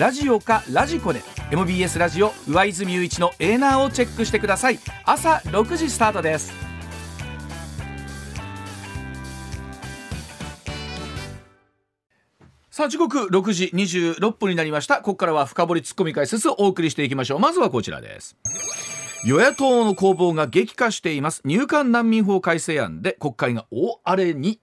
ラジオかラジコで MBS ラジオ上泉雄一のエーナーをチェックしてください。朝6時スタートです。さあ時刻6時26分になりました。ここからは深掘りツッコミ解説をお送りしていきましょう。まずはこちらです。与野党の攻防が激化しています。入管難民法改正案で国会が大荒れに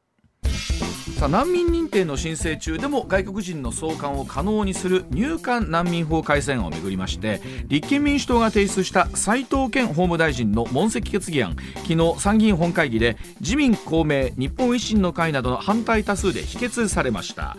さあ難民認定の申請中でも外国人の送還を可能にする入管難民法改正案をめぐりまして立憲民主党が提出した斉藤健法務大臣の問責決議案昨日参議院本会議で自民公明日本維新の会などの反対多数で否決されました。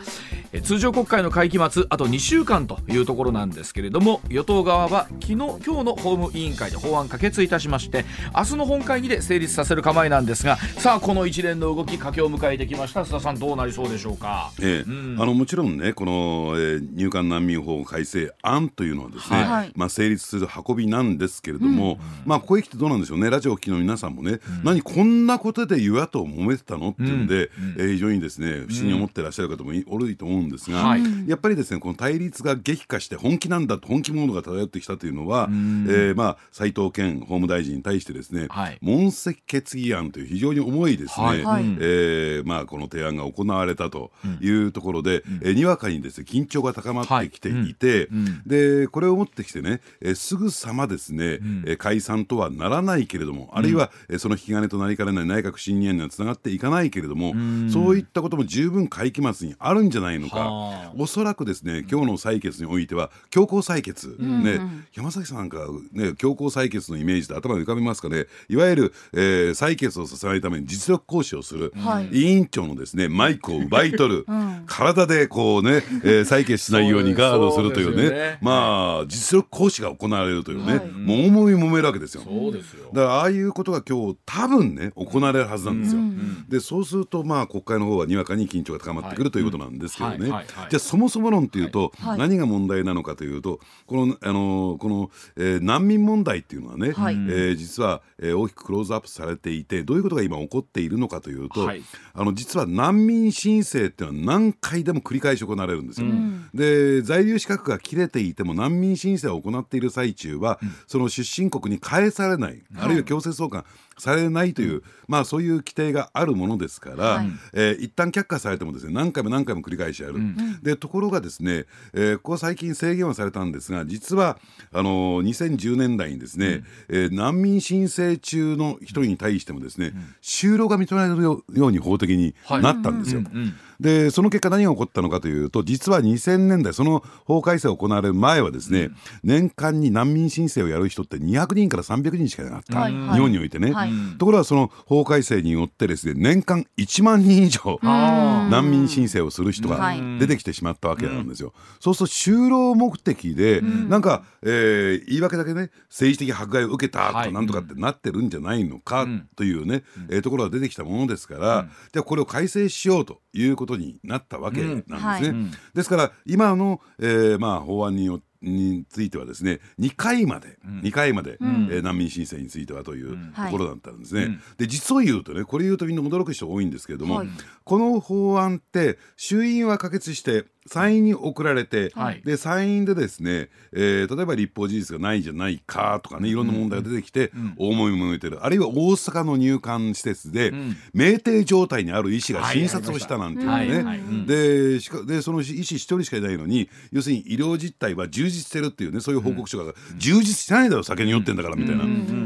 通常国会の会期末あと2週間というところなんですけれども与党側は昨日今日の法務委員会で法案可決いたしまして明日の本会議で成立させる構えなんですがさあこの一連の動き佳境を迎えてきました須田さんどうなりそうでしょうか、ええ。うん、あのもちろんねこの、えー、入管難民法改正案というのはですね、はい、まあ、成立する運びなんですけれども、うん、まあここへ来てどうなんでしょうね？ラジオを聴きの皆さんもね、うん、何こんなことで与野党揉めてたの？っていうんで、うん、えー、非常にですね不思議に思ってらっしゃる方もおると思うんですが、はい、やっぱりですねこの対立が激化して本気なんだと本気モードが漂ってきたというのは、えー、まあ斉藤健法務大臣に対してですね、はい、問責決議案という非常に重いですね、はい、えー、まあこの提案が行われたというところで、うん、えにわかにですね緊張が高まってきていて、でこれをもってきてね、えすぐさまですね、え解散とはならないけれども、あるいは、えその引き金となりかねない内閣不信任案にはつながっていかないけれども、そういったことも十分会期末にあるんじゃないのか。おそらくですね今日の採決においては強行採決、うん、ね、山崎さんなんか、ね、強行採決のイメージで頭に浮かびますかね。いわゆる、えー、採決をさせないために実力行使をする、はい、委員長のですねマイクを奪い取る、うん、体でこうね、えー、採決しないようにガードするというね、ね、まあ実力行使が行われるというね、はい、もう思い揉めるわけですよ。そうですよ。だからああいうことが今日多分ね行われるはずなんですよ。うん、でそうするとまあ国会の方はにわかに緊張が高まってくるということなんですけどね。じゃあそもそも論っていうと、はい、何が問題なのかというとこのあのこの、えー、難民問題っていうのはね、はい、えー、実は、えー、大きくクローズアップされていてどういうことが今起こっているのかというと、はい、あの実は難民申請っていうのは何回でも繰り返し行われるんですよ。うん、で在留資格が切れていても難民申請を行っている最中は、うん、その出身国に返されない、あるいは強制送還されないという、うん、まあそういう規定があるものですから、はい、えー、一旦却下されてもですね何回も何回も繰り返しやる、うん、でところがですね、えー、ここ最近制限はされたんですが実はあのー、2010年代にですね、うん、えー、難民申請中の一人に対してもですね、就労が認められるように法的になったんですよ。はいうんうんでその結果何が起こったのかというと実は2000年代その法改正が行われる前はですね、うん、年間に難民申請をやる人って200人から300人しかいなかった、はい、日本においてね、はい、ところがその法改正によってですね年間1万人以上難民申請をする人が出てきてしまったわけなんですよ。そうすると就労目的で、うん、なんか、えー、言い訳だけね政治的迫害を受けたとかなんとかってなってるんじゃないのかというね、うん、えー、ところが出てきたものですから、うん、じゃあこれを改正しようということになったわけなんですね。はい、ですから今の、えーまあ、法案によってについてはですね2回まで、うん、2回まで、うん、えー、難民申請についてはというところだったんですね。うん、で実を言うとねこれ言うとみんな驚く人多いんですけれども、はい、この法案って衆院は可決して参院に送られて、はい、で参院でですね、えー、例えば立法事実がないんじゃないかとかねいろんな問題が出てきて、大もみもめてる。あるいは大阪の入管施設で、酩酊状態にある医師が診察をしたなんていうね、でしかでその医師一人しかいないのに要するに医療実態は充実してるっていうねそういう報告書が、充実してないだろ酒に酔ってんだからみたいな、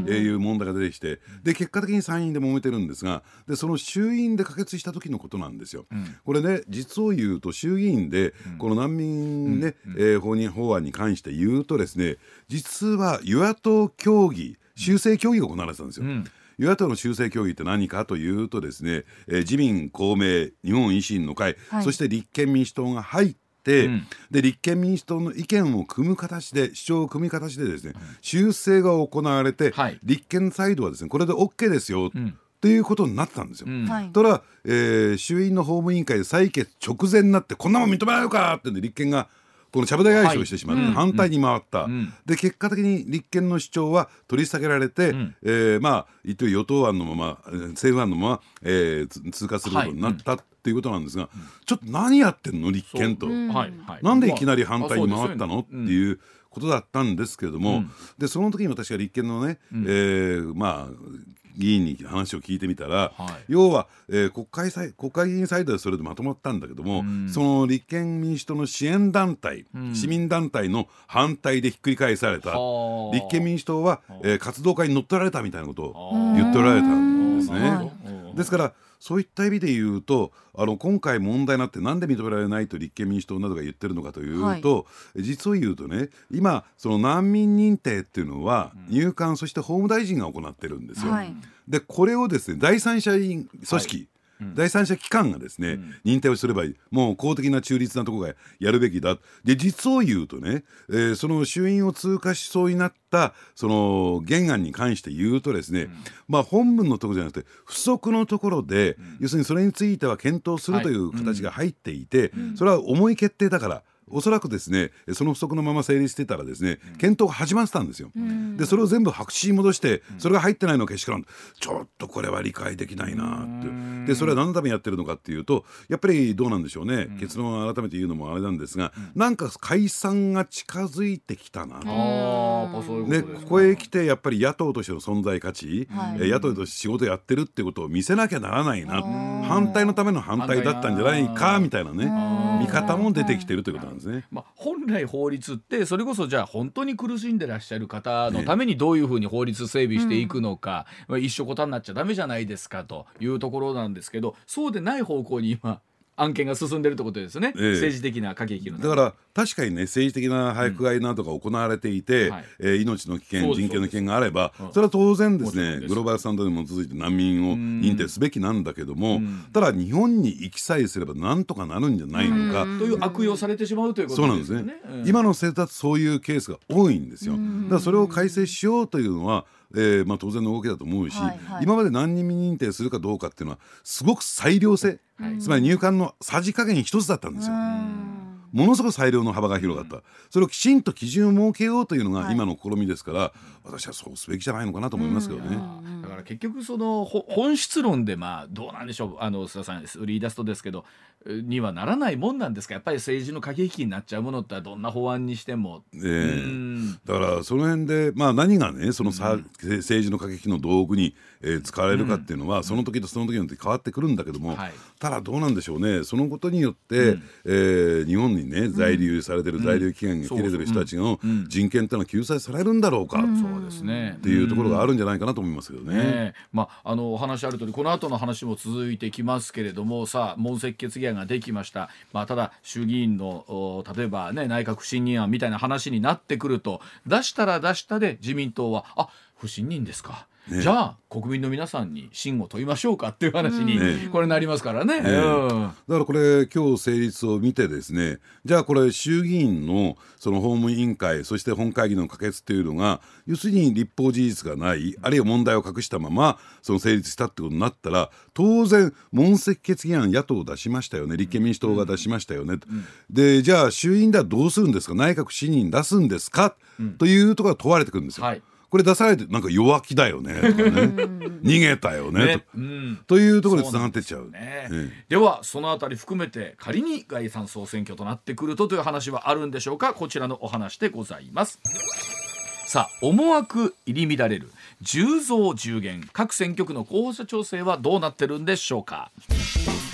えいう問題が出てきてで結果的に参院で揉めてるんですがでその衆院で可決した時のことなんですよ。これね実を言うと衆議院でこの難民ね、うん、えー、法人法案に関して言うとですね実は与野党協議修正協議が行われてたんですよ。うん。与野党の修正協議って何かというとですね、えー、自民公明日本維新の会、はい、そして立憲民主党が入って、うん、で立憲民主党の意見を組む形で主張を組む形でですね、修正が行われて、はい、立憲サイドはですねこれで OK ですよ、っていうことになってたんですよ。うん、ただ、えー、衆院の法務委員会で採決直前になってこんなもん認められるかってんで立憲がこのちゃぶ台返しをしてしまって、反対に回った、うん、で結果的に立憲の主張は取り下げられて、うん、えー、まあ一応与党案のまま政府案のまま、えー、通過することになった、っていうことなんですが、ちょっと何やってんの立憲と、なんでいきなり反対に回ったの、っていうことだったんですけれども、でその時に私が立憲のね、えー、まあ議員に話を聞いてみたら、はい、要は、えー、国会国会議員サイドでそれでまとまったんだけども、うん、その立憲民主党の支援団体、うん、市民団体の反対でひっくり返された。立憲民主党は、えー、活動家に乗っ取られたみたいなことを言っておられたんですね。ですからそういった意味で言うとあの今回問題になってなんで認められないと立憲民主党などが言ってるのかというと、はい、実を言うとね今その難民認定っていうのは入管そして法務大臣が行ってるんですよ。はい、でこれをですね第三者組織、はい第三者機関がですね、認定をすればいいもう公的な中立なところがやるべきだ。で実を言うとね、えー、その衆院を通過しそうになったその原案に関して言うとですね、まあ本文のところじゃなくて不足のところで、要するにそれについては検討するという形が入っていて、それは重い決定だからおそらくですねその不足のまま成立してたらですね検討が始まってたんですよ。でそれを全部白紙に戻してそれが入ってないのをけしからん。ちょっとこれは理解できないなって。でそれは何のためにやってるのかっていうとやっぱりどうなんでしょうね。結論を改めて言うのもあれなんですがなんか解散が近づいてきたな。でここへ来てやっぱり野党としての存在価値、はい、野党として仕事やってるってことを見せなきゃならないな。反対のための反対だったんじゃないかみたいなね見方も出てきてるということなんです。ね。まあ、本来法律ってそれこそじゃあ本当に苦しんでらっしゃる方のためにどういうふうに法律整備していくのか、ね、一緒答になっちゃダメじゃないですかというところなんですけどそうでない方向に今案件が進んでるってことですね、ええ、政治的な駆け引きのだから確かにね政治的な迫害などが行われていて、うん。はい、えー、命の危険人権の危険があればそれは当然ですねグローバルスタンドに基づいて難民を認定すべきなんだけどもただ日本に行きさえすればなんとかなるんじゃないのかという悪用されてしまうということですね。そうなんですね、今の生活そういうケースが多いんですよ。だからそれを改正しようというのはえーまあ、当然の動きだと思うし、はいはい、今まで何人認定するかどうかっていうのはすごく裁量性、はい、つまり入管のさじ加減一つだったんですよ。ものすごく裁量の幅が広かった、それをきちんと基準を設けようというのが今の試みですから、はい、私はそうすべきじゃないのかなと思いますけどね。だから結局その本質論でまあどうなんでしょう。あの須田さんリーダストですけどにはならないもんなんですか？やっぱり政治の駆け引きになっちゃうものってどんな法案にしても。えー、だからその辺で、まあ、何がねそのさ、うん、政治の駆け引きの道具に、えー、使われるかっていうのは、うん、その時とその時によって変わってくるんだけども、はい、ただどうなんでしょうね。そのことによって、うん、えー、日本にね在留されてる、在留期限が切れてる人たちの人権っていうのは救済されるんだろうか、そうですね。っていうところがあるんじゃないかなと思いますけどね。ねまあ、あのお話ある通りこの後の話も続いてきますけれどもさあ問責決議案ができました。まあ、ただ衆議院の例えば、ね、内閣不信任案みたいな話になってくると出したら出したで自民党はあ不信任ですか。ね、じゃあ国民の皆さんに信を問いましょうかっていう話にこれなりますからね、だからこれ今日成立を見てですねじゃあこれ衆議院のその法務委員会そして本会議の可決っていうのが要するに立法事実がないあるいは問題を隠したままその成立したってことになったら当然問責決議案野党出しましたよね。立憲民主党が出しましたよね、うん、でじゃあ衆院ではどうするんですか？内閣不信任出すんですか、うん、というところが問われてくるんですよ。はいこれ出されてなんか弱気だよねとかね。逃げたよねと,、うん、というところでつながってっちゃう。ね、ではそのあたり含めて仮に概算総選挙となってくるとという話はあるんでしょうか？こちらのお話でございます。さあ思惑入り乱れる。10増10減。各選挙区の候補者調整はどうなってるんでしょうか？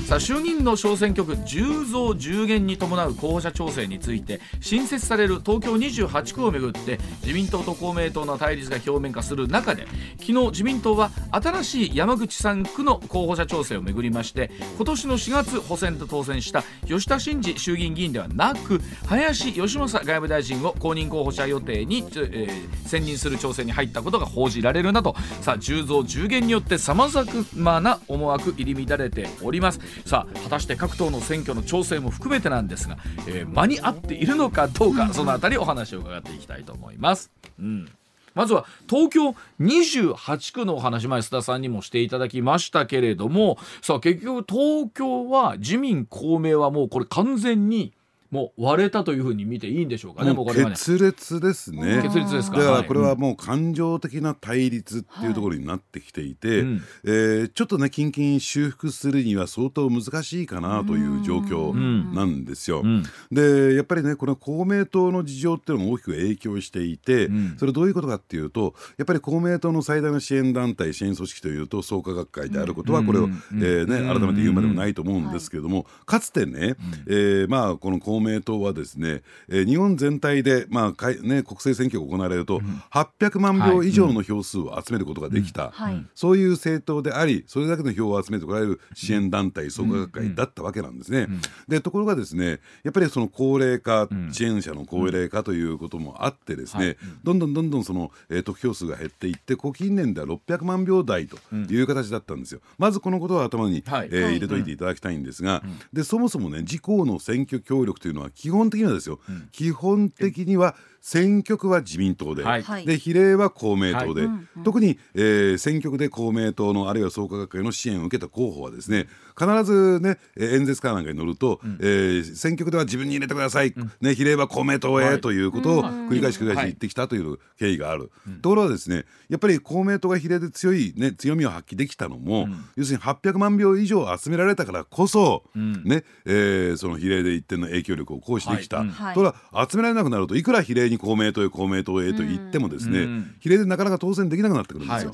さあ衆議院の小選挙区10増10減に伴う候補者調整について新設される東京28区をめぐって自民党と公明党の対立が表面化する中で昨日自民党は新しい山口3区の候補者調整をめぐりまして今年の4月補選と当選した吉田真次衆議院議員ではなく林芳正外務大臣を公認候補者予定に、えー、選任する調整に入ったことが報じられるなどさあ10増10減によってさまざまな思惑入り乱れております。さあ果たして各党の選挙の調整も含めてなんですが、えー、間に合っているのかどうかその辺りお話を伺っていきたいと思います。うんまずは東京28区のお話前須田さんにもしていただきましたけれどもさあ結局東京は自民公明はもうこれ完全にもう割れたというふうに見ていいんでしょうかね。もう決裂ですね。決裂ですか。だからこれはもう感情的な対立っていうところになってきていて、はい、えー、ちょっとね近々修復するには相当難しいかなという状況なんですよ。うん、でやっぱりねこの公明党の事情っていうのも大きく影響していて、うん、それどういうことかっていうとやっぱり公明党の最大の支援団体支援組織というと創価学会であることはこれを、えー、ね改めて言うまでもないと思うんですけれども、かつてね、えー、まあこの公明党はですね、えー、日本全体で、まあかいね、国政選挙が行われると、うん、800万票以上の票数を集めることができた、はい、そういう政党でありそれだけの票を集めてこられる支援団体、創価学会だったわけなんですね。でところがですねやっぱりその高齢化、支援者の高齢化ということもあってですね、どんどんどんどんその、えー、得票数が減っていってこ近年では600万票台という形だったんですよ。まずこのことは頭に、はい、えー、入れといていただきたいんですが、でそもそもね自公の選挙協力というのは基本的にはですよ、うん、基本的には選挙区は自民党ではい、で比例は公明党で、はい、特に、えー、選挙区で公明党のあるいは創価学会の支援を受けた候補はですね必ずね演説かなんかに乗ると、うん、えー、選挙区では自分に入れてください、うん、ね、比例は公明党へ、はい、ということを繰り返し繰り返し言ってきたという経緯がある、ところがですねやっぱり公明党が比例で強い、ね、強みを発揮できたのも、要するに800万票以上集められたからこそ、ねえー、その比例で一定の影響力を行使できた、はい、ところが集められなくなるといくら比例に公明党へ公明党へと言ってもですね、比例でなかなか当選できなくなってくるんですよ。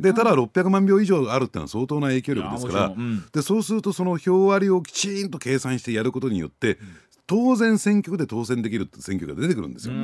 でただ600万票以上あるっていうのは相当な影響力ですから、でそうするとその票割りをきちんと計算してやることによって、当然選挙区で当選できる選挙が出てくるんですよ。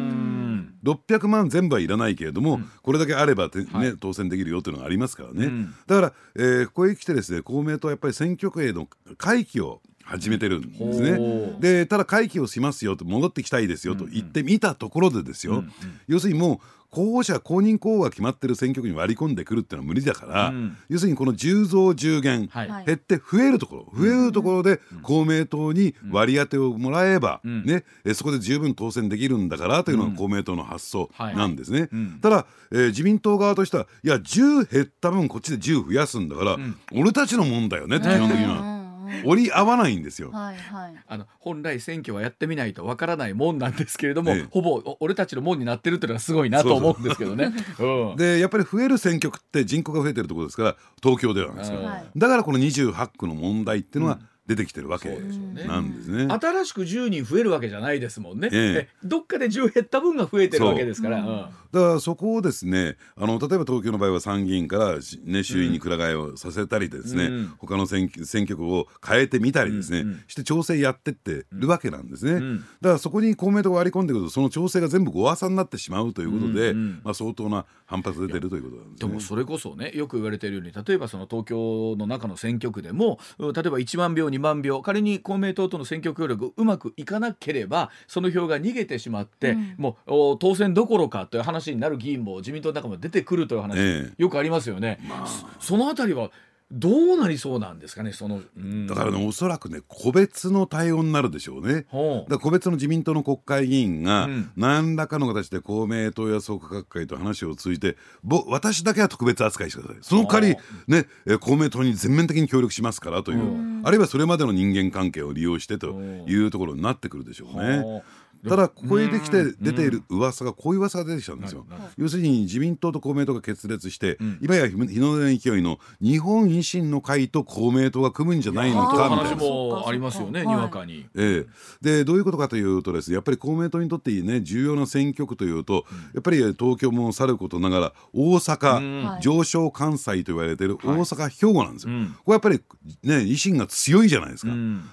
600万全部はいらないけれども、うん、これだけあればね、はい、当選できるよというのがありますからね、うん、だから、えー、ここへ来てですね公明党はやっぱり選挙区への回帰を始めてるんですね。でただ回帰をしますよと戻ってきたいですよと言ってみたところでですよ、うんうん、要するにもう候補者公認候補が決まってる選挙区に割り込んでくるっていうのは無理だから、うん、要するにこの10増10減、はい、減って増えるところ増えるところで公明党に割り当てをもらえば、うん、ね、そこで十分当選できるんだからというのが公明党の発想なんですね。ただ、えー、自民党側としてはいや10減った分こっちで10増やすんだから、俺たちのもんだよねって基本的には。折り合わないんですよ。はいはい、あの本来選挙はやってみないとわからないもんなんですけれども、ええ、ほぼ俺たちのもんになってるっていうのはすごいなと思うんですけどね。うん、でやっぱり増える選挙区って人口が増えてるところですから東京ではなんですよ。だからこの28区の問題っていうのは、うん出てきてるわけなんですね。新しく10人増えるわけじゃないですもんね。ええ、どっかで10減った分が増えてるわけですから。う。ん、だからそこをですねあの例えば東京の場合は参議院から、ね、衆院にくら替えをさせたりですね、うん、他の選選挙区を変えてみたりですね、うん、して調整やってってるわけなんですね。うん、だからそこに公明党が割り込んでくるとその調整が全部ごわさになってしまうということで、まあ、相当な反発出てるということなんです、ね、でもそれこそねよく言われているように例えばその東京の中の選挙区でも例えば1万票2万票仮に公明党との選挙協力うまくいかなければその票が逃げてしまって、うん、もう当選どころかという話になる議員も自民党の中も出てくるという話、ええ、よくありますよね。まあ、そのあたりはどうなりそうなんですかねその、うん、だからねおそらくね個別の対応になるでしょうね。だ個別の自民党の国会議員が、うん、何らかの形で公明党や創価学会と話を通じてぼ私だけは特別扱いしてください。その代わりね公明党に全面的に協力しますからという、あるいはそれまでの人間関係を利用してというところになってくるでしょうね。ただここへできて出ている噂がこういう噂が出てきたんですよ。要するに自民党と公明党が決裂して、今や日の出の勢いの日本維新の会と公明党が組むんじゃないのかみたいな。話もありますよねにわかに。ええ、でどういうことかというとですねやっぱり公明党にとってね重要な選挙区というとやっぱり東京もさることながら大阪、上昇関西と言われてい。る大阪、兵庫なんですよ。これやっぱりね維新が強いじゃないですか。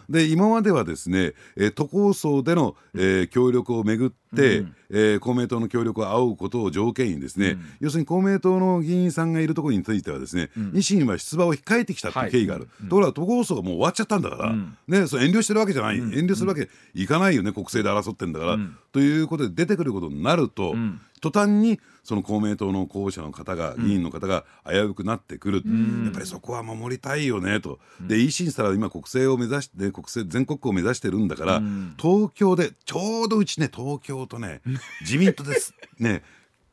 で今まではですね都構想での、えー、協力をめぐって、うん、えー、公明党の協力を仰ぐことを条件にですね、うん、要するに公明党の議員さんがいるところについてはですね、うん、維新は出馬を控えてきたという経緯がある、はい、ところが都構想がもう終わっちゃったんだから、ね、そ遠慮してるわけじゃない、遠慮するわけいかないよね国政で争ってんだから、ということで出てくることになると、途端にその公明党の候補者の方が、議員の方が危うくなってくる、やっぱりそこは守りたいよねと、で維新したら今国政を目指して国政全国区を目指してるんだから、東京でちょうどうちね東京とね自民党ですね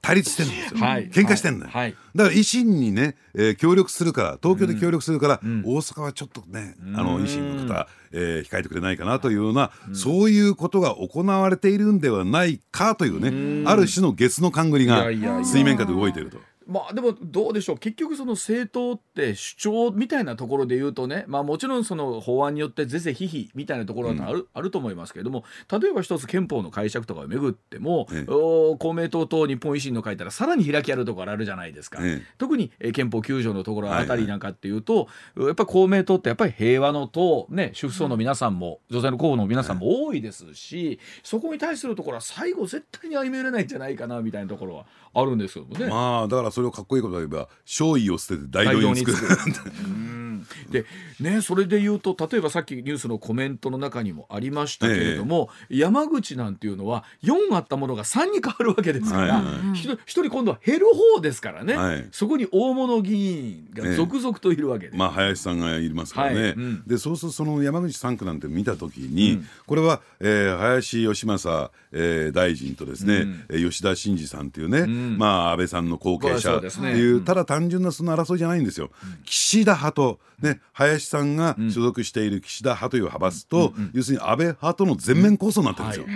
対立してるんですよ、はい、喧嘩してんだよ、はい、だから維新にね、えー、協力するから東京で協力するから、うん、大阪はちょっとね、あの維新の方、えー、控えてくれないかなというような、うん、そういうことが行われているんではないかというね、ある種のゲスの勘繰りが水面下で動いていると。まあでもどうでしょう。結局その政党って主張みたいなところで言うとねまあもちろんその法案によって是々非々みたいなところはあるうん、あると思いますけれども例えば一つ憲法の解釈とかをめぐっても、ええ、公明党と日本維新の会ったらさらに開きあるところあるじゃないですか、え、特に憲法9条のところあたりなんかっていうと、はいはい、やっぱり公明党ってやっぱり平和の党ね主婦層の皆さんも、女性の候補の皆さんも多いですし、そこに対するところは最後絶対に歩み寄れないんじゃないかなみたいなところはあるんですけどね。まあだからそれをかっこいいこと言えば勝意を捨てて大道に作る。でねそれで言うと例えばさっきニュースのコメントの中にもありましたけれども、ええ、山口なんていうのは4あったものが3に変わるわけですから、はいはい、1人今度は減る方ですからね、はい、そこに大物議員が続々といるわけで、え、まあ林さんがいますからね、はい。うん、でそうするとその山口3区なんて見た時に、うん、これは、えー、林芳正、えー、大臣とですね、うん、吉田真次さんというね、うん、まあ安倍さんの後継者っていう、ね、ただ単純なその争いじゃないんですよ。岸田派とね、林さんが所属している岸田派という派閥と、要するに安倍派との全面構想になってるんですよ。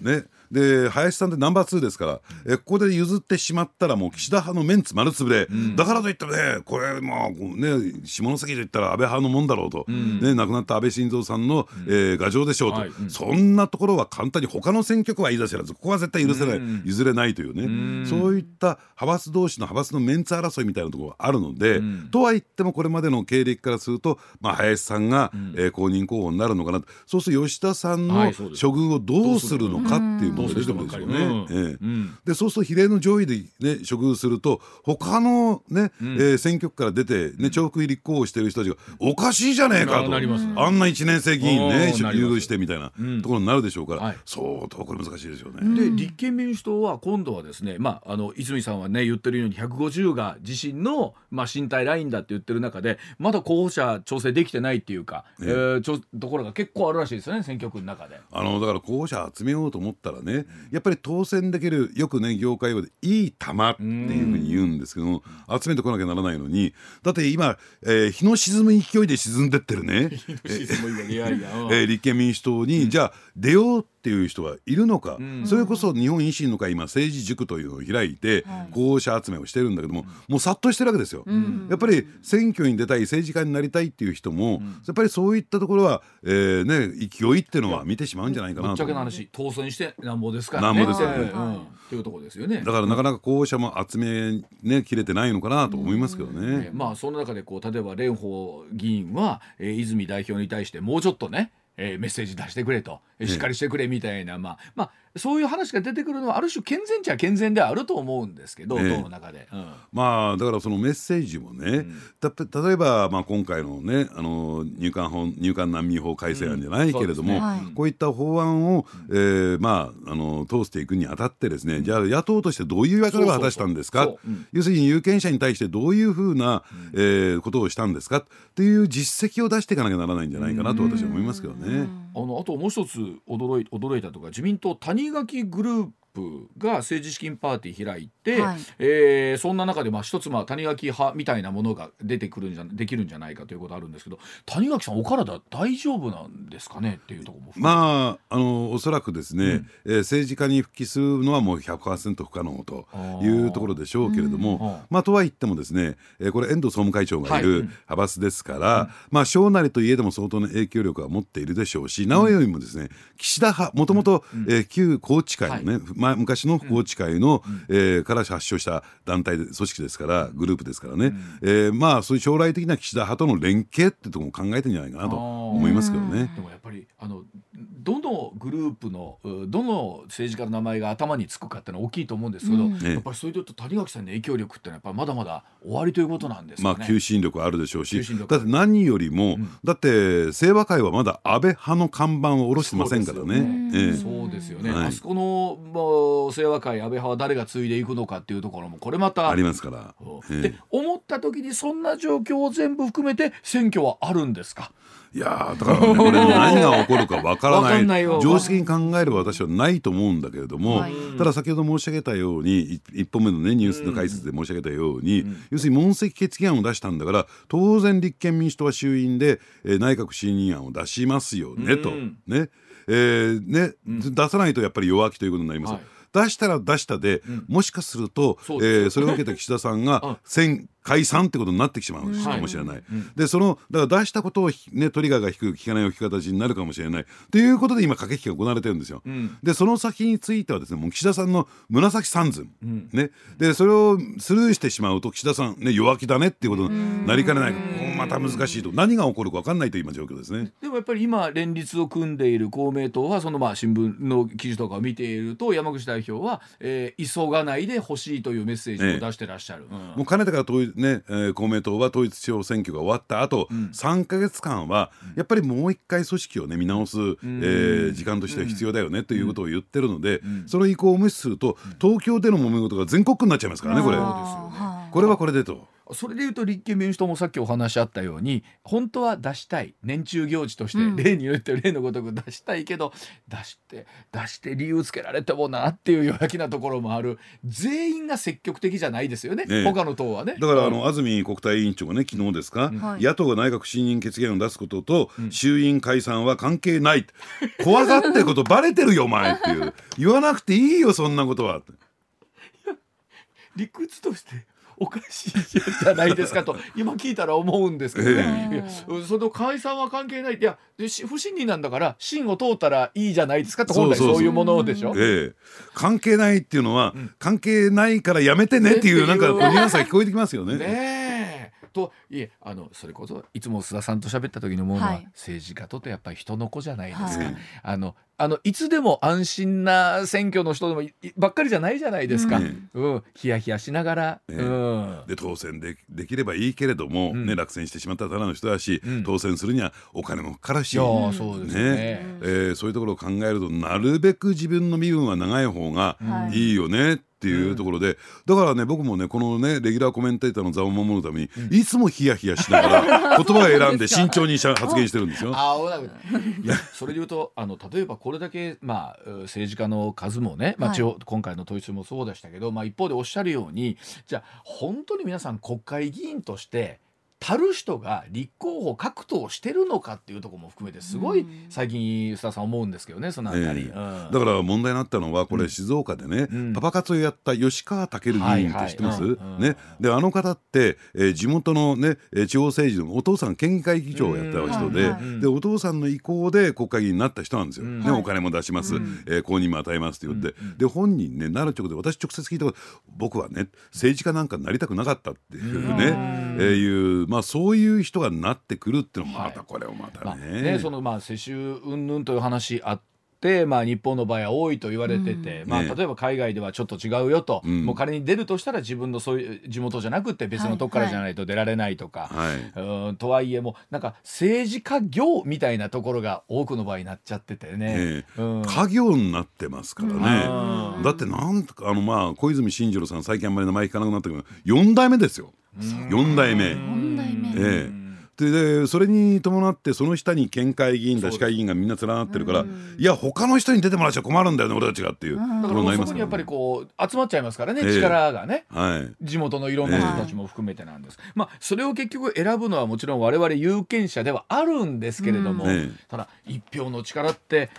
ね、で林さんってナンバー2ですから、えここで譲ってしまったらもう岸田派のメンツ丸つぶれ、うん、だからといってねこれまあね下関といったら安倍派のもんだろうと、うん、ね、亡くなった安倍晋三さんの、うん、えー、牙城でしょうと、はい、そんなところは簡単に他の選挙区は言い出せらずここは絶対許せない、譲れないというね、そういった派閥同士の派閥のメンツ争いみたいなところがあるので、とは言ってもこれま de の経歴からすると、まあ、林さんが、うん、えー、公認候補になるのかなそうすると吉田さんの処遇をどうするのかっていう問題ですよね。でそうすると比例の上位で、ね、処遇すると他のね、うん、えー、選挙区から出て、ね、重複立候補してる人たちがおかしいじゃねえかと、ね、あんな1年生議員ね優遇してみたいなところになるでしょうから、はい、相当これ難しいですよね。で立憲民主党は今度はですね、まあ、あの泉さんはね言ってるように150が自身の、まあ、身体ラインだって言ってる中でまだ候補者調整できてないっていうか、ねえー、ちょところが結構あるらしいですよね選挙区の中で。あのだから候補者集めようと思ったらね、やっぱり当選できるよくね業界用でいい玉っていうふうに言うんですけども集めてこなきゃならないのにだって今、えー、日の沈む勢いで沈んでってるね。え立憲民主党に、じゃあ出ようってっていう人はいるのか、うん、それこそ日本維新の会今政治塾というのを開いて候補者集めをしてるんだけども、もう殺到してるわけですよ、うん、やっぱり選挙に出たい政治家になりたいっていう人も、やっぱりそういったところは、えーね、勢いっていうのは見てしまうんじゃないかなと。ぶっちゃけの話当選してなんぼですからね。なんぼですよね、っていうところですよね。だからなかなか候補者も集めね切れてないのかなと思いますけどね。まあその中でこう例えば蓮舫議員は、えー、泉代表に対してもうちょっとねえー、メッセージ出してくれと、しっかりしてくれみたいな、まあまあそういう話が出てくるのはある種健全っちゃ健全であると思うんですけど、党の中で、うん、まあだからそのメッセージもね、うん、例えばまあ今回のねあの入管法入管難民法改正案じゃないけれども、うん。ねこういった法案を、えー、まああの通していくにあたってですね、じゃあ野党としてどういう役割を果たしたんですか？要するに有権者に対してどういうふうな、えー、ことをしたんですか？っていう実績を出していかなきゃならないんじゃないかなと私は思いますけどね。あのあともう一つ驚い驚いたとか自民党谷垣グループプが政治資金パーティー開いて、はい、えー、そんな中でまあ一つまあ谷垣派みたいなものが出てくるんじゃできるんじゃないかということあるんですけど谷垣さんお体大丈夫なんですかねっていうところもまああのおそらくですね、うん、えー、政治家に復帰するのはもう100%不可能というところでしょうけれども、まあとは言ってもですね、えー、これ遠藤総務会長がいる派閥ですから、はい、まあ小なりといえども相当の影響力は持っているでしょうし、なおよりもですね岸田派もともと旧宏池会のね、はいまあ、昔の宏池会の、うん、えー、から発祥した団体組織ですからグループですからね、うん、えー、まあそういう将来的な岸田派との連携ってところも考えてんじゃないかなと思いますけどね。でもやっぱりあのどのグループのどの政治家の名前が頭につくかってのは大きいと思うんですけど、うん、やっぱりそれでいうと谷垣さんの影響力ってのはやっぱまだまだ終わりということなんですかね。まあ求心力あるでしょうし。だって何よりも、うん、だって清和会はまだ安倍派の看板を下ろしてませんからね。そうですよね、はい、あそこの、清和会安倍派は誰が継いでいくのかっていうところもこれまたありますから。で思った時にそんな状況を全部含めて選挙はあるんですか？いやだからね これ何が起こるかわからない。常識に考えれば私はないと思うんだけれども、はい。ただ先ほど申し上げたようにい一本目のねニュースの解説で申し上げたように、要するに問責決議案を出したんだから当然立憲民主党は衆院で、えー内閣不信任案を出しますよね、とうん。ね,、えーね出さないとやっぱり弱気ということになります。はい。出したら出したで、もしかするとそえーそれを受けた岸田さんが選解散ってことになってしまうかもしれない。でそのだから出したことをひ、ね、トリガーが引く引かない置き形になるかもしれない。ということで今駆け引きが行われてるんですよ。ん。でその先についてはですねもう岸田さんの紫三寸、ね、でそれをスルーしてしまうと岸田さん、ね、弱気だねっていうことになりかねないまた難しいと。何が起こるか分かんないという今状況ですね。でもやっぱり今連立を組んでいる公明党はそのまあ新聞の記事とかを見ていると山口代表は、えー急がないでほしいというメッセージを出してらっしゃる。うん。もうかねてから統一、ねえー公明党は統一地方選挙が終わった後、3か月間はやっぱりもう一回組織を、ね、見直す、えー時間としては必要だよねということを言ってるので、その意向を無視すると東京での揉め事が全国区になっちゃいますからねこれ。そうですよね。はいこれはこれでと。それでいうと立憲民主党もさっきお話あったように本当は出したい年中行事として、うん。例によって例のごとく出したいけど出して出して理由つけられてもなっていう弱気なところもある。全員が積極的じゃないですよね、ええ。他の党はね。だからあの安住国対委員長がね昨日ですか、はい。野党が内閣不信任決議案を出すことと、衆院解散は関係ない。怖がってることバレてるよお前っていう。言わなくていいよそんなことは。理屈としておかしいじゃないですかと 今聞いたら思うんですけどね、ええ。いやその解散は関係ない。いや不信任なんだから信を通ったらいいじゃないですかと本来そういうものでしょ？ええ、関係ないっていうのは、関係ないからやめてねっていうなんかこうニュアンスが聞こえてきますよね。ねえ。といえあのそれこそいつも須田さんと喋った時に思うのは、はい。政治家とってやっぱり人の子じゃないですか、はい。あのあのいつでも安心な選挙の人でもばっかりじゃないじゃないですか、ううん。んヒヤヒヤしながら、ええ。うん。で当選でできればいいけれども、ん。ね、落選してしまったらただの人だし、うん。当選するにはお金もかかるし、そうですよね。ね。えーそういうところを考えるとなるべく自分の身分は長い方がはいいいよねっていうところで、だからね僕もねこのねレギュラーコメンテーターの座を守るために、いつもヒヤヒヤしながら 言葉を選んで慎重にしゃ発言してるんですよ。ああ、いや、それで言うと、あの、例えばこれだけ、まあ、う政治家の数もね、まあ、はい地方今回の統一もそうでしたけど、まあ、一方でおっしゃるように。じゃあ、本当に皆さん国会議員として。たる人が立候補格闘してるのかっていうところも含めてすごいうん。最近須田さん思うんですけどねそのあたり、ええ。うん。だから問題になったのはこれ静岡でね、うん。パパ活をやった吉川健議員って知ってます、はいはいうん。ね、であの方って、えー地元の、ね、えー地方政治のお父さん県議会議長をやった人で,、うんはいはいでお父さんの意向で国会議員になった人なんですよ、うん。ねはいお金も出します、うんえー公認も与えますって言って、うんで本人ねなる直で私直接聞いたこと僕はね政治家なんかになりたくなかったっていうね、うん。えーいうまあそういう人がなってくるっていうのもまたこれをまたまあね,、ね、そのまあ世襲云々という話あって、まあ、日本の場合は多いと言われてて、まあ、うんね例えば海外ではちょっと違うよと、うん。もう仮に出るとしたら自分のそういう地元じゃなくて別のとこからじゃないと出られないとか。はい。うんとはいえもうなんか政治家業みたいなところが多くの場合になっちゃっててね。ええ。うん。家業になってますからね、うん。だってなんとかあのまあ小泉進次郎さん最近あんまり名前聞かなくなったけど4代目ですよ4代目。四代目。ええ。ででそれに伴ってその下に県会議員だ市会議員がみんな連なってるから、いや他の人に出てもらっちゃ困るんだよね俺たちがっていう。ところになやっぱりこう集まっちゃいますからね、ええ。力がね。はい。地元のいろんな人たちも含めてなんです、まあそれを結局選ぶのはもちろん我々有権者ではあるんですけれども、ただ一票の力って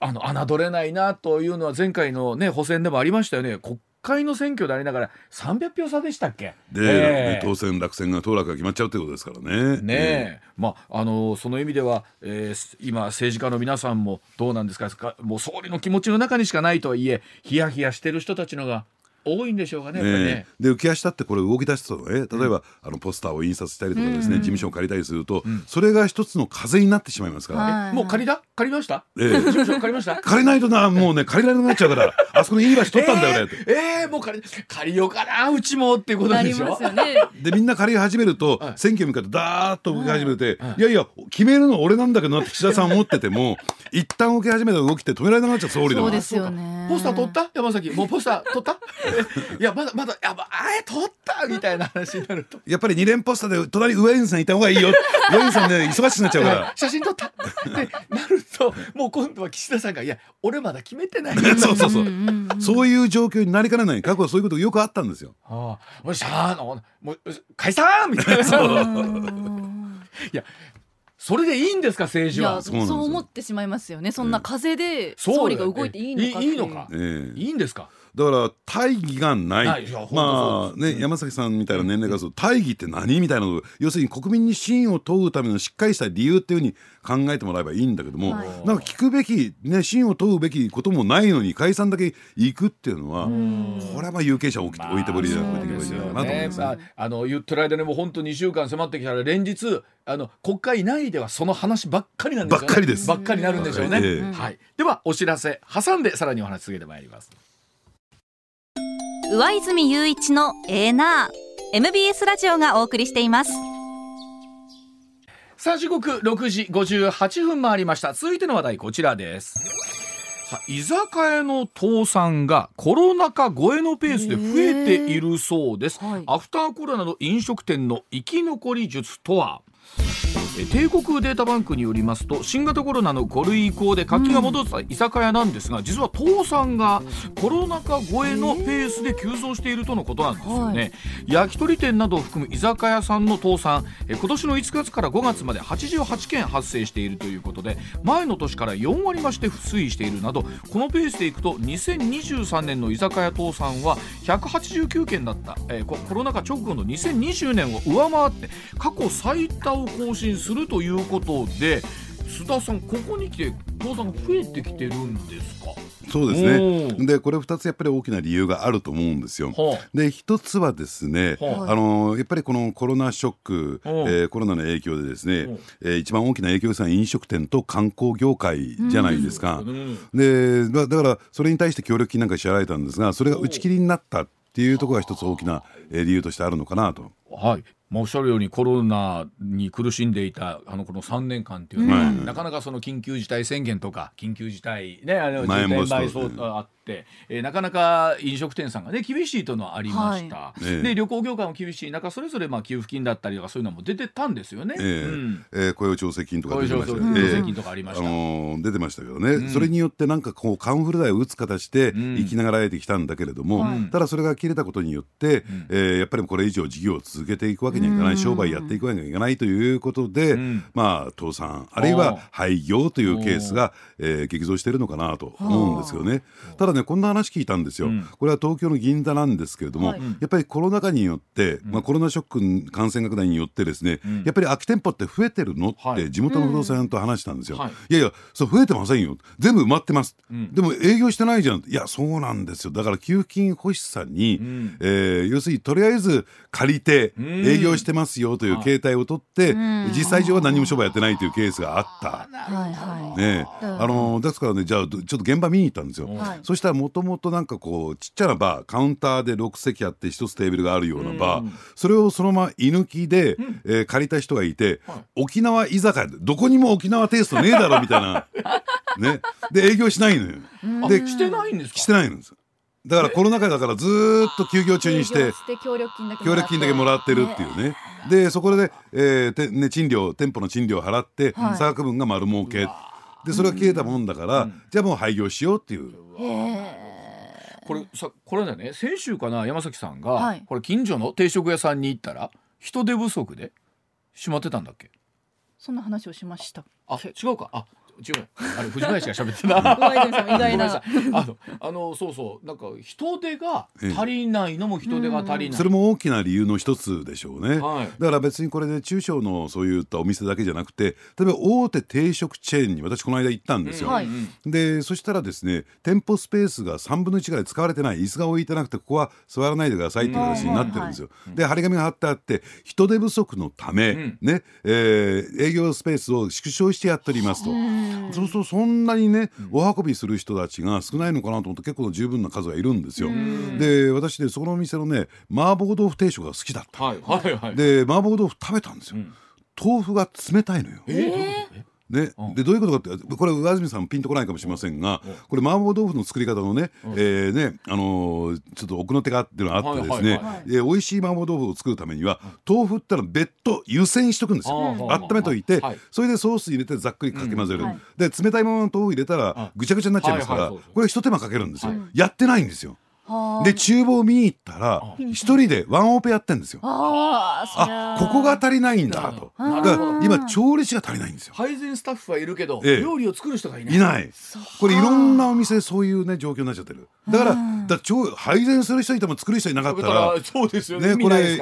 あの侮れないなというのは前回のね補選でもありましたよね。国会の選挙でありながら300票差でしたっけ？で、ええ。当選落選が当落が決まっちゃうということですからね。ねえ、まああのその意味では、えー今政治家の皆さんもどうなんですか？もう総理の気持ちの中にしかないとはいえヒヤヒヤしてる人たちのが多いんでしょうかね。ね。で浮き足立ってこれ動き出すとね。例えば、あのポスターを印刷したりとかですね、事務所を借りたりすると、それが一つの風になってしまいますから、もう借りた？借りました、ええ、事務所借りました？借りないとな もうね借りられなくなっちゃうから。あそこにいい場所取ったんだよね。えー、えー、もう借り借りようかなうちもっていうことでしょ？ね、でみんな借り始めると、はい、選挙に向かってダーッと動き始めて、い。やい。や決めるの俺なんだけどなって岸田さん思ってても 一旦動き始めた動きって止められなくなっちゃう総理でも。そうですよね。ポスター取った？山崎。もうポスター取った？いやまだまだやばあえ取ったみたいな話になると。やっぱり二連ポスターで隣上泉さんいた方がいいよ。上泉さんね忙しくなっちゃうから。写真撮った。ってなるともう今度は岸田さんがいや俺まだ決めてない。そうそうそう。そういう状況になりかねない。過去はそういうことよくあったんですよ。ああ、もうしゃあのもう解散みたいな。いやそれでいいんですか政治は。そう思ってしまいますよね。そんな風で総理が動いていいのかいいのか、いいんですか？だから大義がないまあね山崎さんみたいな年齢がすると大義って何みたいなの要するに国民に信を問うためのしっかりした理由っていうふうに考えてもらえばいいんだけども、はい、なんか聞くべき、ね、信を問うべきこともないのに解散だけ行くっていうのはこれはまあ有権者を置いてぼりでやっていけばいいんじゃないかなと思います、ねまあ、あの言ってる間にも本当2週間迫ってきたら連日あの国会内ではその話ばっかりなんですよね。ばっかりです。ばっかりなるんでしょうね。えー、はい。ではお知らせ挟んでさらにお話続けてまいります。上泉雄一のエーナー。MBS ラジオがお送りしています。さあ時刻6時58分回りました。続いての話題こちらです。居酒屋の倒産がコロナ禍超えのペースで増えているそうです、はい、アフターコロナの飲食店の生き残り術とは？帝国データバンクによりますと新型コロナの5類移行で活気が戻った居酒屋なんですが、うん、実は倒産がコロナ禍超えのペースで急増しているとのことなんですよね、はい、焼き鳥店などを含む居酒屋さんの倒産今年の1月から5月まで88件発生しているということで前の年から4割増して推移しているなどこのペースでいくと2023年の居酒屋倒産は189件だった、えー、コロナ禍直後の2020年を上回って過去最多を更新するということで須田さんここに来て倒産が増えてきてるんですか？そうですね。でこれ2つやっぱり大きな理由があると思うんですよ。で1つはですね、あのやっぱりこのコロナショック、えー、コロナの影響でですね、えー、一番大きな影響です飲食店と観光業界じゃないですか。でだからそれに対して協力金なんか支払えたんですがそれが打ち切りになったっていうところが一つ大きな理由としてあるのかなと。はい、まあ、おっしゃるようにコロナに苦しんでいたあのこの3年間っていうのは、うん、なかなかその緊急事態宣言とか緊急事態ねあの重点倍そうあって、えー、なかなか飲食店さんがね厳しいというのはありました、はい、で旅行業界も厳しい中それぞれまあ給付金だったりとかそういうのも出てたんですよね、えーうん。えー、雇用調整金とか出てました、ね、雇用調整金とかありました、あのー、出てましたけどね、うん、それによってなんかこうカンフル剤を打つ形で生きながらえてきたんだけれども、うん、ただそれが切れたことによって、うん、えー、やっぱりこれ以上事業を続けていくわけにはいかない、商売やっていくわけにはいかないということで、まあ倒産あるいは廃業というケースが、えー、激増しているのかなと思うんですよね。ただねこんな話聞いたんですよ、これは東京の銀座なんですけれども、やっぱりコロナ禍によって、まあ、コロナショック感染拡大によってですね、やっぱり空き店舗って増えてるのって地元の不動産屋と話したんですよ。い。やいやそう増えてませんよ。全部埋まってます、でも営業してないじゃん。いやそうなんですよ。だから給付金欲しさに、えー、要するにとりあえず借りて営業してますよという携帯を取って、実際上は何も商売やってないというケースがあった。ね、あのですからねじゃあちょっと現場見に行ったんですよ。そしたらもともとなんかこうちっちゃなバーカウンターで6席あって1つテーブルがあるようなバー、それをそのまま居抜きで、え借りた人がいて、沖縄居酒屋どこにも沖縄テイストねえだろみたいな。ね、で営業しないのよ。でしてないんですか？してないんですだからコロナ禍だからずっと休業中にして協力金だけもらってるっていうね。でそこで、えーてね、賃料店舗の賃料を払って、はい、差額分が丸儲け。でそれが消えたもんだから、うん、じゃあもう廃業しようっていう。これさこれだね。先週かな山崎さんが、はい、これ近所の定食屋さんに行ったら人手不足で閉まってたんだっけ？そんな話をしましたあ違うか。あ違うあれ藤林が喋ってた。意外な。あのあのそうそう。なんか人手が足りないのも人手が足りない、それも大きな理由の一つでしょうね、はい。だから別にこれで中小のそういったお店だけじゃなくて例えば大手定食チェーンに私この間行ったんですよ、はい。でそしたらですね店舗スペースが3分の1ぐらい使われてない。椅子が置いてなくてここは座らないでくださいっていう形になってるんですよ、で張り紙が貼ってあって人手不足のため、ん。ねえー営業スペースを縮小してやっておりますと、そうするとそんなにねお運びする人たちが少ないのかなと思って結構十分な数がいるんですよ、で私ねそこのお店のね麻婆豆腐定食が好きだった。はいはいはい。で麻婆豆腐食べたんですよ、ん。豆腐が冷たいのよ、えー？ね、でどういうことかってこれ上泉さんピンとこないかもしれませんがこれ麻婆豆腐の作り方のね,、えーねあのーちょっと奥の手がっていうのがあってですね、はいはいはいえー美味しい麻婆豆腐を作るためには豆腐ってのは別途湯煎しとくんですよ、うん。温めといて、はい。それでソース入れてざっくりかき混ぜる、うん。はい。で冷たいままの豆腐入れたらぐちゃぐちゃになっちゃいますから、はいはいこれ一手間かけるんですよ、やってないんですよ。はあで厨房見に行ったら一人でワンオペやってんですよ。あここが足りないんだと。今調理師が足りないんですよ。配膳スタッフはいるけど、ええ。料理を作る人がいない。いない。これいろんなお店そういうね状況になっちゃってる。だからだ超配膳する人いても作る人いなかっただらからそうですよね。ねこれ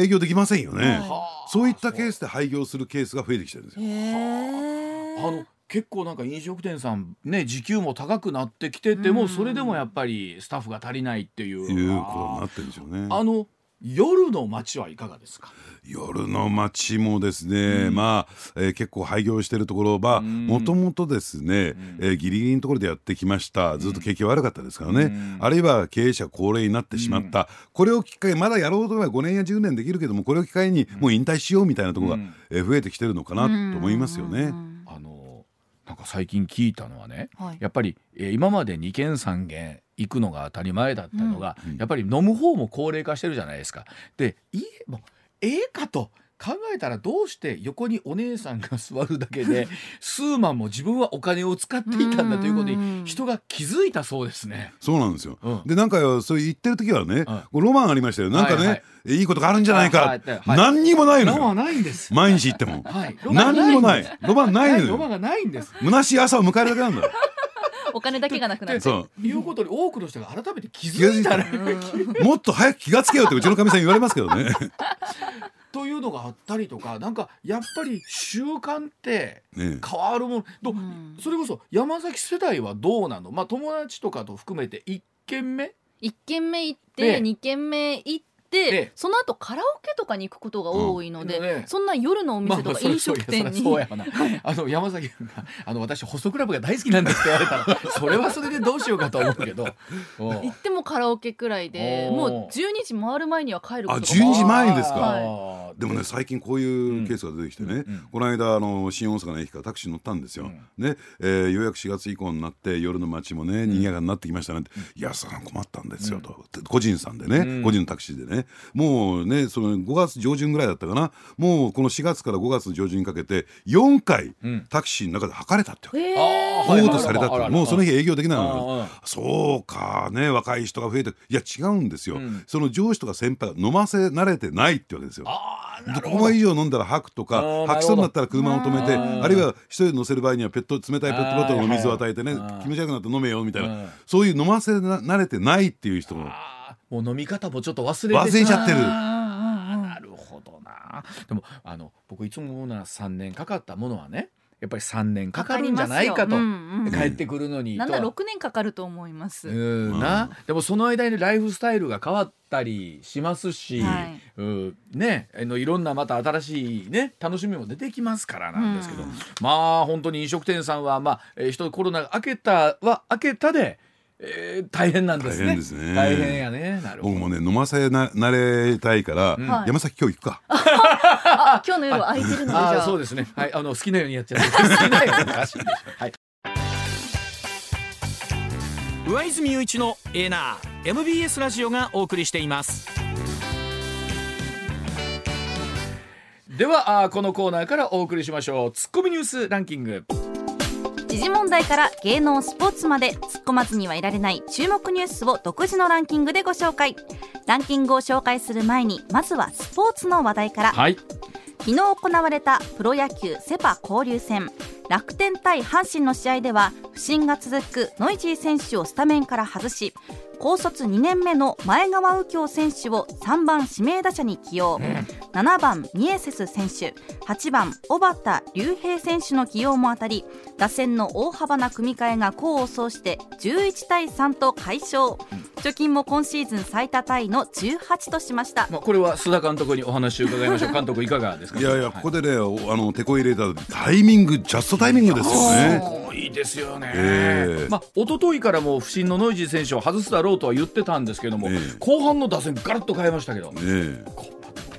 営業できませんよね。はあ。そういったケースで廃業するケースが増えてきてるんですよ。あの結構なんか飲食店さんね時給も高くなってきてても、それでもやっぱりスタッフが足りないっていう。いうことになってるんでしょうね。あの夜の街はいかがですか？夜の街もですね、まあ、えー結構廃業してるところはん。もともとですね、えーギリギリのところでやってきました。ずっと景気悪かったですからね、あるいは経営者高齢になってしまった、これをきっかけまだやろうと思えば5年や10年できるけどもこれを機会にもう引退しようみたいなところが、えー増えてきてるのかなと思いますよね。なんか最近聞いたのはね、はい。やっぱり、えー今まで2軒3軒行くのが当たり前だったのが、やっぱり飲む方も高齢化してるじゃないですか。で家もええかと考えたらどうして横にお姉さんが座るだけで 数万も自分はお金を使っていたんだということに人が気づいたそうですね。そうなんですよ、うん。でなんかそう言ってる時はね、はいこうロマンありましたよ。なんかね、はいはいい。いことがあるんじゃないか、はいはいはい何にもないのロマンよはないんです。毎日行っても、はい、何にもない。ロマンないのよ。ロマンがないんです。虚しい朝を迎えるだけなんだよ。お金だけがなくなって。そう。いうことに多くの人が改めて気づいたね。もっと早く気がつけよってうちのかみさん言われますけどねというのがあったりとかなんかやっぱり習慣ってね変わるもの。どそれこそ山崎世代はどうなの？まあ友達とかと含めて1軒目？一軒目行っでて二軒目行ってでその後カラオケとかに行くことが多いのうん。で、ねそんな夜のお店とか飲食店に、そうやわな。あの山崎君が「あの私ホストクラブが大好きなんです」って言われたら それはそれでどうしようかと思うけど。う。ん行ってもカラオケくらいでもう12時回る前には帰ることがあ12時前ですか？あーでもね最近こういうケースが出てきてね、うん。この間あの新大阪の駅からタクシー乗ったんですよ、ね。えーようやく4月以降になって夜の街もね賑やかになってきましたねって「いやさん困ったんですよ」と、個人さんでね、うん。個人のタクシーでね。もうねその5月上旬ぐらいだったかな。もうこの4月から5月上旬にかけて4回うん。タクシーの中で測れたってわけ。えあー保護とされたってもうその日日営業できないあのあそうかね。若い人が増えていや違うんですよ、うん。その上司とか先輩が飲ませ慣れてないってわけですよここ以上飲んだら吐くとか吐きそうになったら車を止めてあるいは一人で乗せる場合にはペット冷たいペットボトルの水を与えてね気持ち悪くなって飲めよみたいうん。なそういう飲ませな慣れてないっていう人も。もう飲み方もちょっと忘れて忘れちゃってる。なるほどな。でもあの僕いつも思うのは3年かかったものはねやっぱり3年かかるんじゃないかと、帰ってくるのになんだとは6年かかると思います、うん。なでもその間にライフスタイルが変わったりしますし、はい。うん。ね。あのいろんなまた新しいね楽しみも出てきますからなんですけど、うん。まあ本当に飲食店さんはまあ、えー、人コロナが明けたは明けたで、えー大変なんですね。大変ですね。大変やね。なるほど。僕もね飲ませな慣れたいから、ん。はい。山崎今日行くか。あ今日の夜は空いてるの？でじあゃあ。あそうですね。はい。あの好きなようにやっちゃって。好きなようにおかしいでしょはい。上泉雄一のエーナー MBS ラジオがお送りしています。ではあーこのコーナーからお送りしましょう。ツッコミニュースランキング時事問題から芸能スポーツまで突っ込まずにはいられない注目ニュースを独自のランキングでご紹介。ランキングを紹介する前にまずはスポーツの話題から。はい昨日行われたプロ野球セ・パ交流戦楽天対阪神の試合では不振が続くノイジー選手をスタメンから外し高卒2年目の前川右京選手を3番指名打者に起用、7番ミエセス選手8番小畑隆平選手の起用も当たり打線の大幅な組み替えが功を奏して11対3と快勝、貯金も今シーズン最多タイの18としました、まあ、これは須田監督にお話を伺いましょう。監督いかがですか？いやいや、ここでねあの手こ入れたタイミングジャストタイミングですよね。いいですよね、ええ。まあ一昨日からもう不振のノイジー選手を外すだろうとは言ってたんですけども、ええ。後半の打線ガラッと変えましたけど、ねえ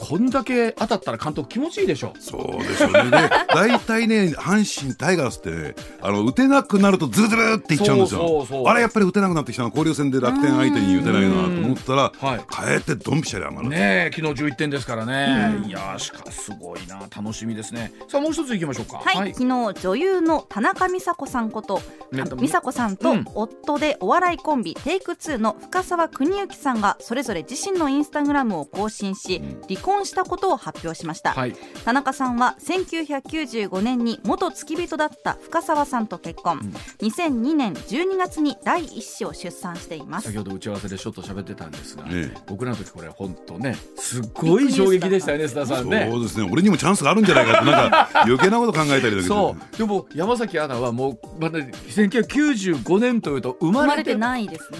こんだけ当たったら監督気持ちいいでしょ。そうですよね。で、大体ね、阪神タイガースってね、あの打てなくなるとズルズルっていっちゃうんですよ。そうそうそう。あれやっぱり打てなくなってきたの交流戦で楽天相手に打てないなと思ったら、はい。変えてドンピシャリ上がる。ねえ昨日11点ですからね、いやーしかすごいな。楽しみですね。さあもう一ついきましょうか。はい、昨日女優の田中美佐子さんこと、ねあの美佐子さんとうん。夫でお笑いコンビ、テイク2の深澤邦之さんがそれぞれ自身のインスタグラムを更新し、離婚したことを発表しました、はい。田中さんは1995年に元付き人だった深澤さんと結婚、2002年12月に第一子を出産しています。先ほど打ち合わせでちょっと喋ってたんですが、ええ。僕らの時これ本当ねすっごい衝撃でしたよね須田さんね。そうですね。俺にもチャンスがあるんじゃないかってなんか余計なこと考えたりだけど。そう。でも山崎アナはもうまだ1995年というと生生まれまれててないですね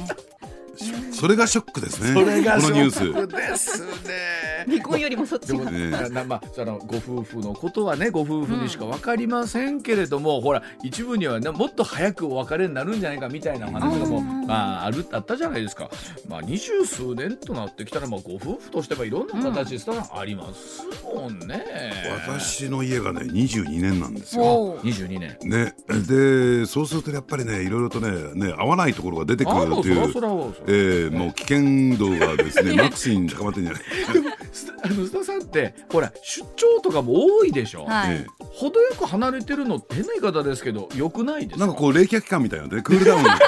それがショックですね。それがこのニュース。ショックですね。離婚よりもそっちが。ねまあそのご夫婦のことはねご夫婦にしか分かりませんけれども、ほら一部にはねもっと早くお別れになるんじゃないかみたいなお話とかも、まああるあったじゃないですか。まあ二十数年となってきたらまあご夫婦としてはいろんな形でさ、ありますもんね。私の家がね22年なんですよ。おー22年。ね、でそうするとやっぱりねいろいろとねね合わないところが出てくああもう。そらるというそらそらえー、もう危険度がですね マックスに高まってんじゃない。すあの須田さんってほら出張とかも多いでしょ、はい、え程よく離れてるのって変な言い方ですけどよくないですなんかこう冷却期間みたいなのでクールダウンして。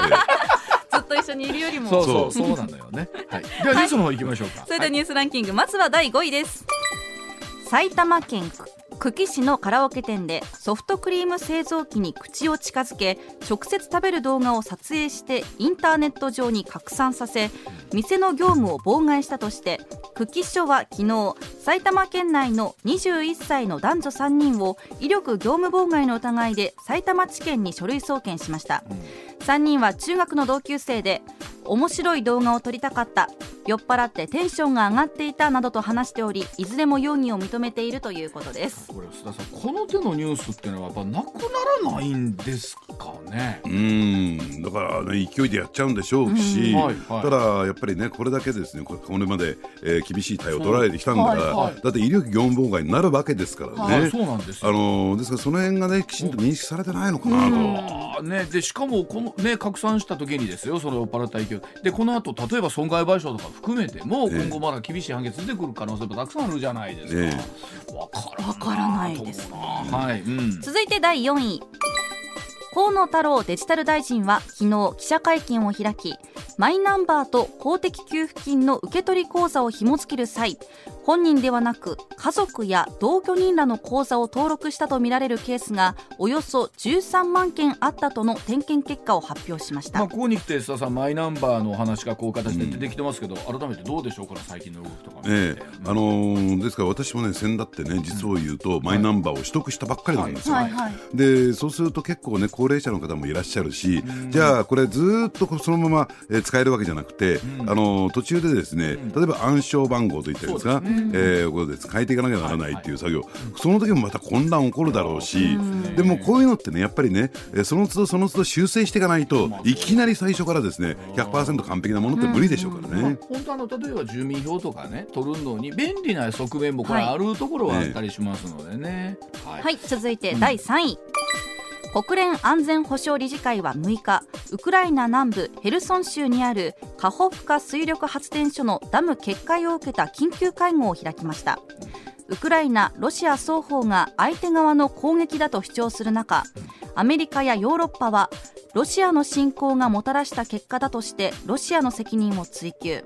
ずっと一緒にいるよりも。そうそうそうなのよね、はい、ではニュースの方行きましょうか、それではニュースランキング、まずは第5位です。埼玉県久喜市のカラオケ店でソフトクリーム製造機に口を近づけ直接食べる動画を撮影してインターネット上に拡散させ店の業務を妨害したとして久喜署は昨日埼玉県内の21歳の男女3人を威力業務妨害の疑いで埼玉地検に書類送検しました、3人は中学の同級生で面白い動画を撮りたかった。酔っ払ってテンションが上がっていたなどと話しておりいずれも容疑を認めているということです。これ須田さんこの手のニュースっていうのはやっぱなくならないんですかね？うーんだからね勢いでやっちゃうんでしょうし、うんはいはい。ただやっぱりねこれだけですねここれまで、えー厳しい対応を取られてきたんだから、はいはい。だって威力業務妨害になるわけですからね、はいそうなんですよ。あのーですからその辺がねきちんと認識されてないのかなと。ね、でしかもこの、ね、拡散した時にですよそれを酔っ払った勢いでこの後例えば損害賠償とか含めてもええ。今後まだ厳しい判決出てくる可能性もたくさんあるじゃないですか。えわからわからないですと思うなはい、うん、続いて第4位。河野太郎デジタル大臣は昨日記者会見を開きマイナンバーと公的給付金の受け取り口座を紐付ける際本人ではなく家族や同居人らの口座を登録したとみられるケースがおよそ13万件あったとの点検結果を発表しました、まあ、ここに来て須田さんマイナンバーのお話がこういう形で出てきてますけど、改めてどうでしょうこの最近の動きとか。ええあのーですから私もね先だってね実を言うと、マイナンバーを取得したばっかりなんですよ。はい。はいでそうすると結構ね高齢者の方もいらっしゃるし、じゃあこれずーっとそのまま、えー使えるわけじゃなくて、あのー途中でですね、例えば暗証番号といったんですか、えーここで変えていかなきゃならないっていう作業、その時もまた混乱起こるだろうし、でもこういうのってねやっぱりね、えーその都度その都度修正していかないといきなり最初からですね100%完璧なものって無理でしょうからね。本当あの例えば住民票とかね取るのに便利な側面もこれあるところはあったりしますのでね。はい。はい、続いて第3位、国連安全保障理事会は6日ウクライナ南部ヘルソン州にあるカホフカ水力発電所のダム決壊を受けた緊急会合を開きました。ウクライナ、ロシア双方が相手側の攻撃だと主張する中アメリカやヨーロッパはロシアの侵攻がもたらした結果だとしてロシアの責任を追及。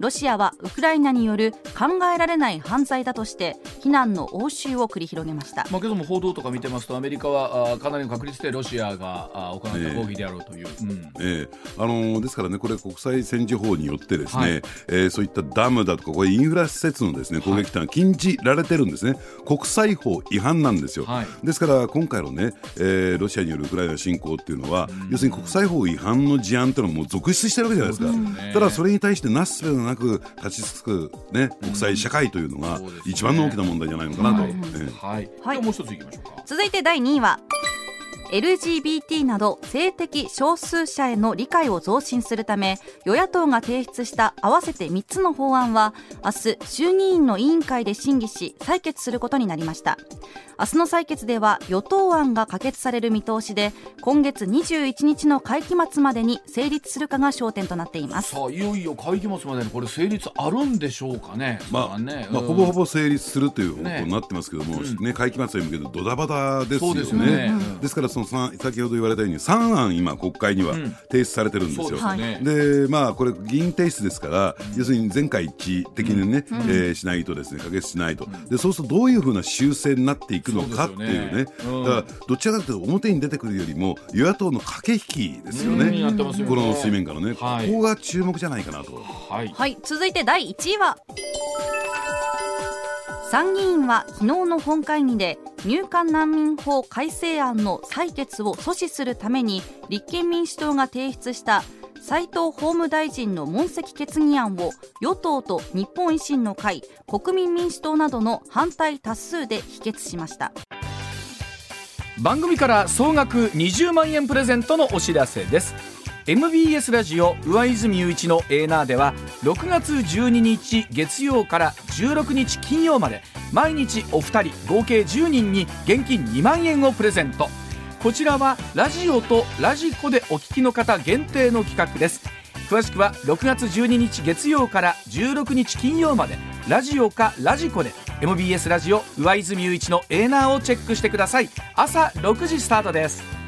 ロシアはウクライナによる考えられない犯罪だとして非難の応酬を繰り広げました。まあ、けども報道とか見てますとアメリカはあかなりの確率でロシアがあ行った攻撃であろうという、うん。ええ。あのーですからね、これ、国際戦時法によって、ですね、はい。えーそういったダムだとか、これ、インフラ施設のですね攻撃というのは禁じられてるんですね、国際法違反なんですよ。はい。ですから、今回のね、えーロシアによるウクライナ侵攻っていうのは、要するに国際法違反の事案っていうのはもう続出してるわけじゃないですか。ね。ただ、それに対してなすすべがなく立ちつく、ね、国際社会というのが一番の大きな問題じゃないのかなと。はい。ええ。はい、もう一ついきましょうか。続いて第2位は LGBT など性的少数者への理解を増進するため与野党が提出した合わせて3つの法案は明日衆議院の委員会で審議し採決することになりました。明日の採決では与党案が可決される見通しで今月21日の会期末までに成立するかが焦点となっています。さあいよいよ会期末までにこれ成立あるんでしょうかね。まあねまあ、うん。ほぼほぼ成立するという方向ね。になってますけども、ね会期末に向けてドタバタですよね。そうですよね。うん。ですからそのさ先ほど言われたように3案今国会にはん。提出されてるんですよ。そうですよね、でまあこれ議員提出ですから、要するに全会一致的にね、えーしないとですね可決しないと、でそうするとどういうふうな修正になっていくのかっていうね。ねうん。だからどちらかというと表に出てくるよりも与野党の駆け引きですようんね、やってますよね。この水面下のね、はい。ここが注目じゃないかなと。はい。はい。続いて第1位は参議院は昨日の本会議で入管難民法改正案の採決を阻止するために立憲民主党が提出した斉藤法務大臣の問責決議案を与党と日本維新の会国民民主党などの反対多数で否決しました。番組から総額20万円プレゼントのお知らせです。MBS ラジオ上泉雄一のエーナーでは6月12日月曜から16日金曜まで毎日お二人合計10人に現金2万円をプレゼント。こちらはラジオとラジコでお聞きの方限定の企画です。詳しくは6月12日月曜から16日金曜までラジオかラジコで MBS ラジオ上泉雄一のエーナーをチェックしてください。朝6時スタートです。